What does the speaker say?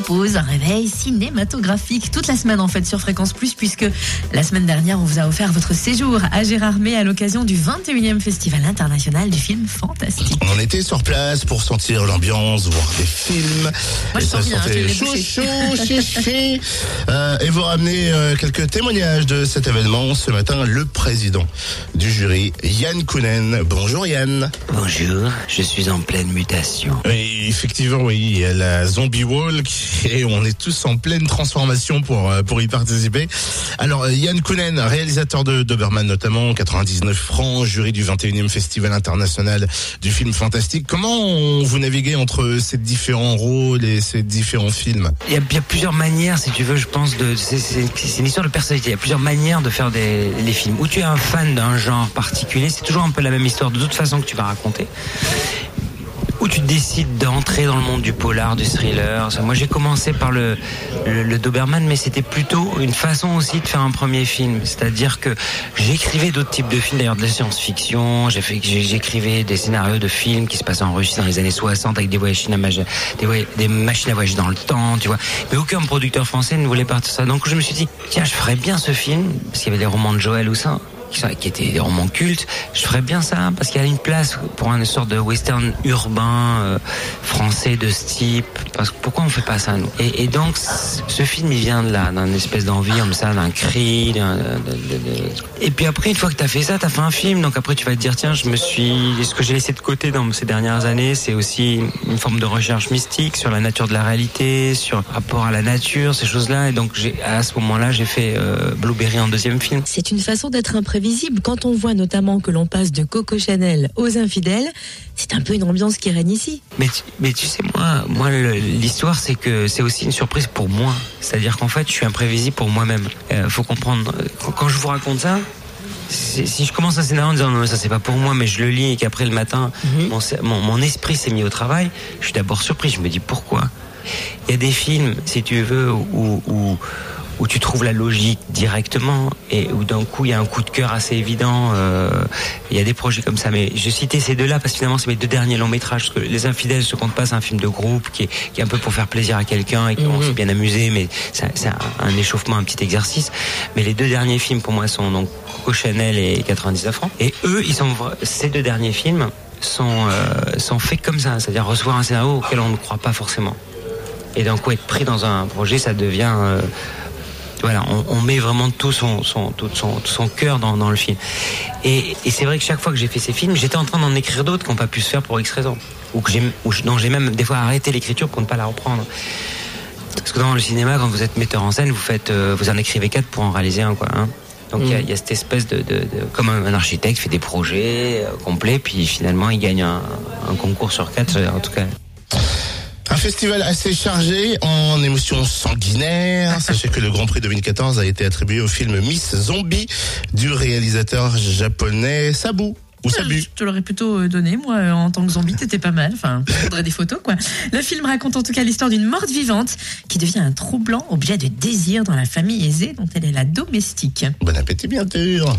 propose un réveil cinématographique toute la semaine en fait sur Fréquence Plus puisque la semaine dernière on vous a offert votre séjour à Gérardmer à l'occasion du 21e Festival international du film fantastique. On était sur place pour sentir l'ambiance, voir des films. Moi, je ça sens bien, je l'ai chaud, chaud, chichi. Euh, et vous ramenez euh, quelques témoignages de cet événement. Ce matin, le président du jury, Yann Kounen. Bonjour Yann. Bonjour, je suis en pleine mutation. Oui, effectivement, oui, il y a la Zombie Walk et on est tous en pleine transformation pour euh, pour y participer. Alors euh, Yann Kounen, réalisateur de Doberman notamment, 99 francs, jury du 21e Festival international du film fantastique. Comment vous naviguez entre ces différents rôles et ces différents films? Il y, a, plusieurs manières, si tu veux, je pense, de. C'est une histoire de personnalité. Il y a plusieurs manières de faire des, les films. Où tu es un fan d'un genre particulier, c'est toujours un peu la même histoire de toute façon que tu vas raconter. Tu décides d'entrer dans le monde du polar, du thriller. Ça, Moi, j'ai commencé par le, le, Doberman, mais c'était plutôt une façon aussi de faire un premier film. C'est-à-dire que j'écrivais d'autres types de films, d'ailleurs de la science-fiction. J'écrivais des scénarios de films qui se passaient en Russie dans les années 60 avec des voyages des, des machines à voyager dans le temps, tu vois. Mais aucun producteur français ne voulait partir ça. Donc je me suis dit, tiens, je ferais bien ce film parce qu'il y avait les romans de Joël Houssin qui sont- qui étaient romans cultes, je ferais bien ça parce qu'il y a une place pour une sorte de western urbain euh, français de ce type. Parce que pourquoi on fait pas ça nous? Et, donc ce film il vient de là, d'une espèce d'envie comme ça, d'un cri. d'un- Et puis après une fois que t'as fait ça, t'as fait un film. Donc après tu vas te dire tiens, je me suis, ce que j'ai laissé de côté dans ces dernières années, c'est aussi une forme de recherche mystique sur la nature de la réalité, sur rapport à la nature, ces choses-là. Et donc à ce moment-là j'ai fait euh, Blueberry en deuxième film. C'est une façon d'être imprévisible. Quand on voit notamment que l'on passe de Coco Chanel aux infidèles, c'est un peu une ambiance qui règne ici. Mais tu, mais tu sais, moi, moi l'histoire, c'est que c'est aussi une surprise pour moi. C'est-à-dire qu'en fait, je suis imprévisible pour moi-même. Euh, faut comprendre. Quand, je vous raconte ça, si je commence un scénario en disant non, mais ça c'est pas pour moi, mais je le lis et qu'après le matin, mon, mon esprit s'est mis au travail, je suis d'abord surpris. Je me dis pourquoi? Il y a des films, si tu veux, où, où, où tu trouves la logique directement et où d'un coup il y a un coup de cœur assez évident. euh, il y a des projets comme ça, mais je citais ces deux-là parce que finalement c'est mes deux derniers longs métrages. Parce que Les Infidèles, je compte pas, c'est un film de groupe qui est, qui est un peu pour faire plaisir à quelqu'un et qu'on s'est bien amusé, mais c'est un, un échauffement, un petit exercice. Mais les deux derniers films pour moi sont donc Coco Chanel et 99 francs. Et eux, ils sont ces deux derniers films sont euh, sont faits comme ça, c'est-à-dire recevoir un scénario auquel on ne croit pas forcément. Et d'un coup, être pris dans un projet, ça devient. euh, voilà, on, on met vraiment tout son, son, tout son, tout son cœur dans, dans le film. Et, et c'est vrai que chaque fois que j'ai fait ces films, j'étais en train d'en écrire d'autres qui n'ont pas pu se faire pour X raisons. Ou que ou dont j'ai même des fois arrêté l'écriture pour ne pas la reprendre. Parce que dans le cinéma, quand vous êtes metteur en scène, vous faites, euh, vous en écrivez quatre pour en réaliser un, quoi. Hein. Donc il y a- il y, a cette espèce de, de, de- comme un, un architecte fait des projets euh, complets, puis finalement il gagne un, un concours sur quatre, en tout cas. Un festival assez chargé en émotions sanguinaires. Sachez que le Grand Prix 2014 a été attribué au film Miss Zombie du réalisateur japonais Sabu. Ou Sabu. Je te l'aurais plutôt euh, donné, moi, euh, en tant que zombie, t'étais pas mal. Enfin, faudrait des photos, quoi. Le film raconte en tout cas l'histoire d'une morte vivante qui devient un troublant objet de désir dans la famille aisée dont elle est la domestique. Bon appétit bien sûr.